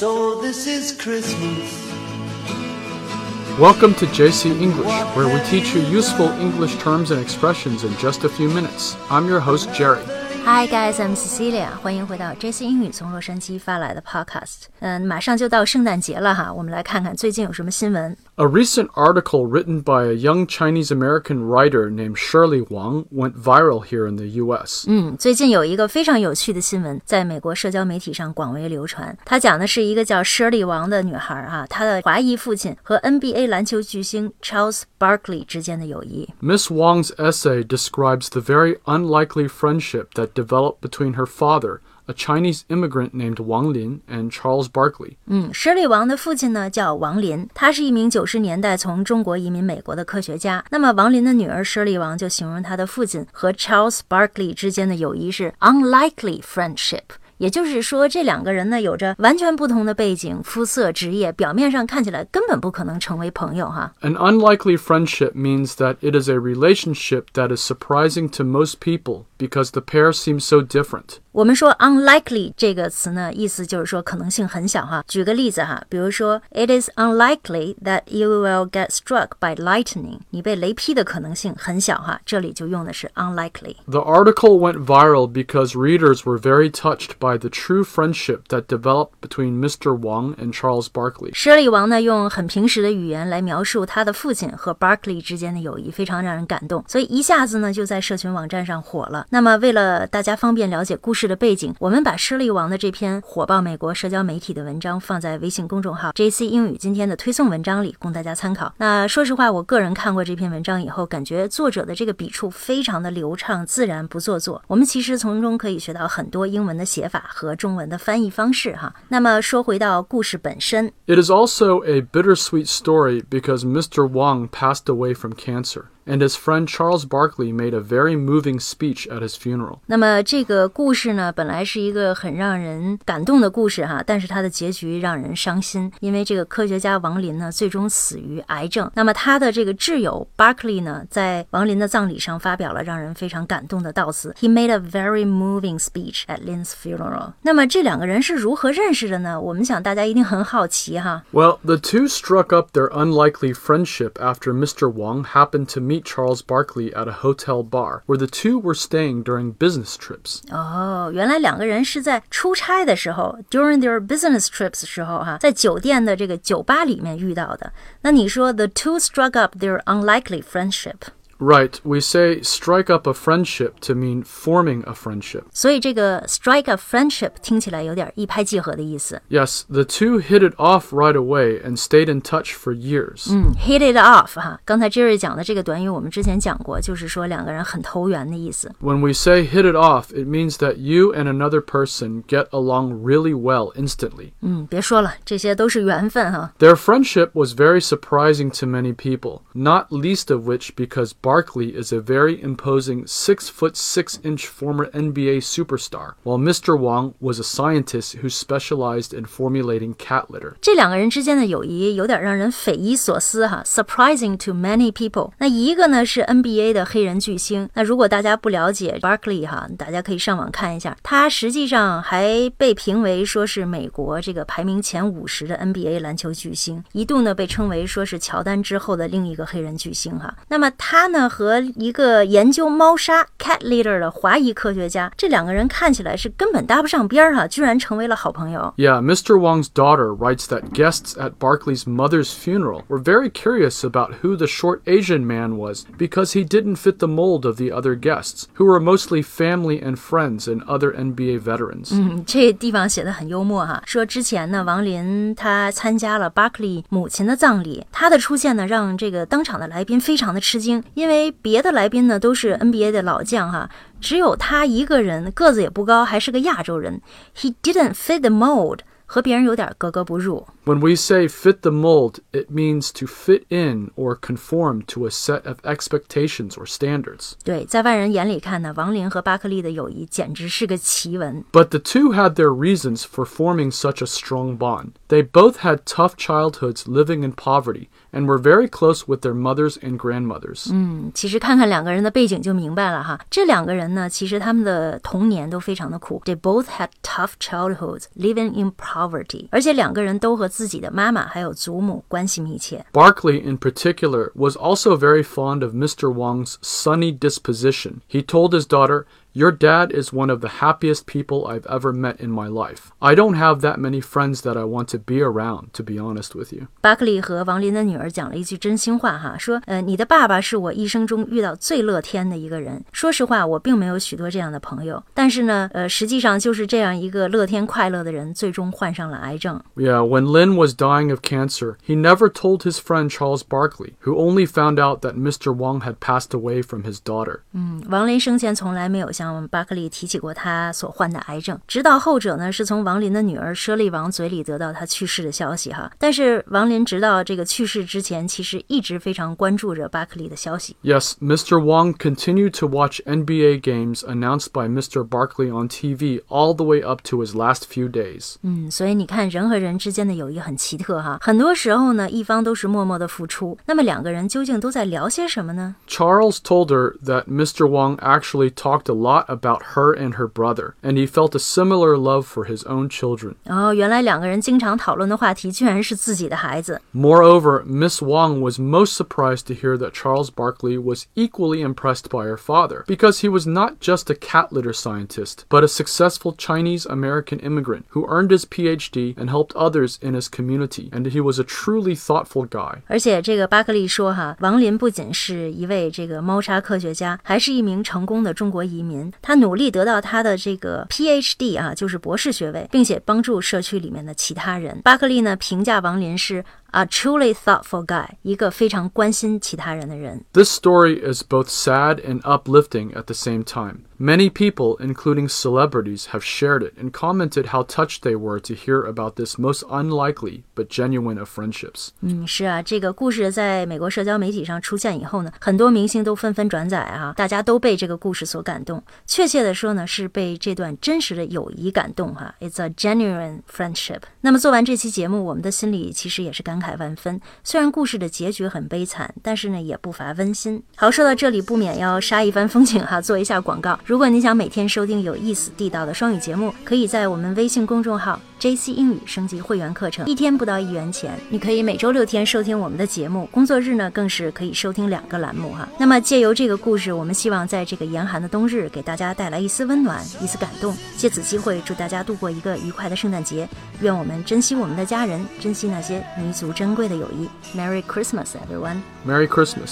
So this is Christmas. Welcome to JC English, where we teach you useful English terms and expressions in just a few minutes. I'm your host, Jerry. Hi guys, I'm Cecilia，欢迎回到 JC 英语从洛杉矶发来的 Podcast。嗯，马上就到圣诞节了哈，我们来看看最近有什么新闻。A recent article written by a young Chinese American writer named Shirley Wang went viral here in the U.S. 嗯，最近有一个非常有趣的新闻，在美国社交媒体上广为流传。它讲的是一个叫 Shirley 王的女孩啊，她的华裔父亲和 NBA 篮球巨星 Charles Barkley 之间的友谊。 Miss Wang's essay describes the very unlikely friendship that developed between her father, a Chinese immigrant named Wang Lin, and Charles Barkley. 嗯，Shirley 王的父亲呢叫王林，他是一名九十年代从中国移民美国的科学家。那么王林的女儿 Shirley 王就形容他的父亲和 Charles Barkley 之间的友谊是 unlikely friendship。 也就是说，这两个人呢有着完全不同的背景、肤色、职业，表面上看起来根本不可能成为朋友哈。 An unlikely friendship means that it is a relationship that is surprising to most people because the pair seems so different. 我们说 unlikely 这个词呢，意思就是说可能性很小哈。举个例子哈，比如说 It is unlikely that you will get struck by lightning，你被雷劈的可能性很小哈。这里就用的是 unlikely。 The article went viral because readers were very touched by by the true friendship that developed between Mr. Wang and Charles Barkley. 舍利王呢，用很平实的语言来描述他的父亲和 Barkley 之间的友谊，非常让人感动，所以一下子呢就在社群网站上火了。那么，为了大家方便了解故事的背景，我们把舍利王的这篇火爆美国社交媒体的文章放在微信公众号 JC 英语今天的推送文章里，供大家参考。那说实话，我个人看过这篇文章以后，感觉作者的这个笔触非常的流畅、自然，不做作。我们其实从中可以学到很多英文的写法和中文的翻译方式哈。那么说回到故事本身， It is also a bittersweet story because Mr. Wang passed away from cancer, and his friend Charles Barkley made a very moving speech at his funeral. 那么这个故事呢，本来是一个很让人感动的故事哈，但是它的结局让人伤心，因为这个科学家王林呢，最终死于癌症。那么他的这个挚友 Barkley 呢，在王林的葬礼上发表了让人非常感动的悼词。He made a very moving speech at Lin's funeral。那么这两个人是如何认识的呢？我们想大家一定很好奇哈。 Well, the two struck up their unlikely friendship after Mr. Wang happened to meet Charles Barkley at a hotel bar, where the two were staying during business trips. 哦，原来两个人是在出差的时候，during their business trips 时候哈，在酒店的这个酒吧里面遇到的。那你说 the two struck up their unlikely friendship， Right, we say strike up a friendship to mean forming a friendship. 所以这个 strike a friendship 听起来有点一拍即合的意思。 Yes, the two hit it off right away and stayed in touch for years. 嗯，hit it off 哈，刚才 Jerry 讲的这个短语我们之前讲过，就是说两个人很投缘的意思。 When we say hit it off, it means that you and another person get along really well instantly. 嗯，别说了，这些都是缘分哈。 Their friendship was very surprising to many people, not least of which because Barkley is a very imposing 6 foot 6 inch former NBA superstar, while Mr. Wang was a scientist who specialized in formulating cat litter. 这两个人之间的友谊有点让人匪夷所思哈，surprising to many people。那一个呢是 NBA 的黑人巨星，那如果大家不了解 Barkley 哈，大家可以上网看一下，他实际上还被评为说是美国这个排名前五十的 NBA 篮球巨星，一度呢被称为说是乔丹之后的另一个黑人巨星哈。那么他呢 呢和一个研究猫砂 cat litter Mr. Wang's daughter writes that guests at Barkley's mother's funeral were very curious about who the short Asian man was because he didn't fit the mold of the other guests, who were mostly family and friends and other NBA veterans. 嗯，这地方写的很幽默哈，说之前呢，王林他参加了巴克利母亲的葬礼，他的出现呢让这个当场的来宾非常的吃惊，因为。因为别的来宾呢都是 NBA 的老将哈，只有他一个人个子也不高，还是个亚洲人。He didn't fit the mold，和别人有点格格不入。When we say fit the mold, it means to fit in or conform to a set of expectations or standards. 对，在外人眼里看呢，王林和巴克利的友谊简直是个奇闻。 But the two had their reasons for forming such a strong bond. They both had tough childhoods living in poverty and were very close with their mothers and grandmothers. 嗯，其实看看两个人的背景就明白了哈。这两个人呢，其实他们的童年都非常的苦。They both had tough childhoods, living in poverty，而且两个人都和自 自己的妈妈还有祖母关系密切。Barkley in particular was also very fond of Mr. Wang's sunny disposition. He told his daughter. Your dad is one of the happiest people I've ever met in my life. I don't have that many friends that I want to be around, to be honest with you. 巴克利和王林的女儿讲了一句真心话哈，说，呃，你的爸爸是我一生中遇到最乐天的一个人。说实话，我并没有许多这样的朋友，但是呢，呃，实际上就是这样一个乐天快乐的人，最终患上了癌症。 Yeah, when Lin was dying of cancer, he never told his friend Charles Barkley, who only found out that Mr. Wang had passed away from his daughter. 嗯，王林生前从来没有 向巴克利提起过他所患的癌症，直到后者呢是从王林的女儿舍利王嘴里得到他去世的消息哈。但是王林直到这个去世之前，其实一直非常关注着巴克利的消息。 Yes, Mr. Wang continued to watch NBA games announced by Mr. Barkley on TV all the way up to his last few days. 嗯，所以你看，人和人之间的友谊很奇特哈。很多时候呢，一方都是默默的付出，那么两个人究竟都在聊些什么呢？ Charles told her that Mr. Wang actually talked a lot about her and her brother, and he felt a similar love for his own children. 哦，原来两个人经常讨论的话题居然是自己的孩子。 Moreover, Miss Wang was most surprised to hear that Charles Barkley was equally impressed by her father, because he was not just a cat litter scientist, but a successful Chinese American immigrant who earned his PhD and helped others in his community, and he was a truly thoughtful guy. 而且这个巴克利说哈，王林不仅是一位这个猫砂科学家，还是一名成功的中国移民。 他努力得到他的这个 PhD 啊，就是博士学位，并且帮助社区里面的其他人。巴克利呢评价王林是 a truly thoughtful guy，一个非常关心其他人的人。 This story is both sad and uplifting at the same time. Many people, including celebrities, have shared it and commented how touched they were to hear about this most unlikely but genuine of friendships. 嗯，是啊，这个故事在美国社交媒体上出现以后呢，很多明星都纷纷转载啊，大家都被这个故事所感动。确切的说呢，是被这段真实的友谊感动哈。It's a genuine friendship。那么做完这期节目，我们的心里其实也是感 感慨万分。虽然故事的结局很悲惨，但是呢，也不乏温馨。好，说到这里，不免要杀一番风景哈，做一下广告。如果你想每天收听有意思、地道的双语节目，可以在我们微信公众号 JC 英语升级会员课程，一天不到一元钱，你可以每周六天收听我们的节目，工作日呢更是可以收听两个栏目哈。那么借由这个故事，我们希望在这个严寒的冬日，给大家带来一丝温暖，一丝感动。借此机会，祝大家度过一个愉快的圣诞节。愿我们珍惜我们的家人，珍惜那些弥足珍贵的友谊。Merry Christmas, everyone！Merry Christmas.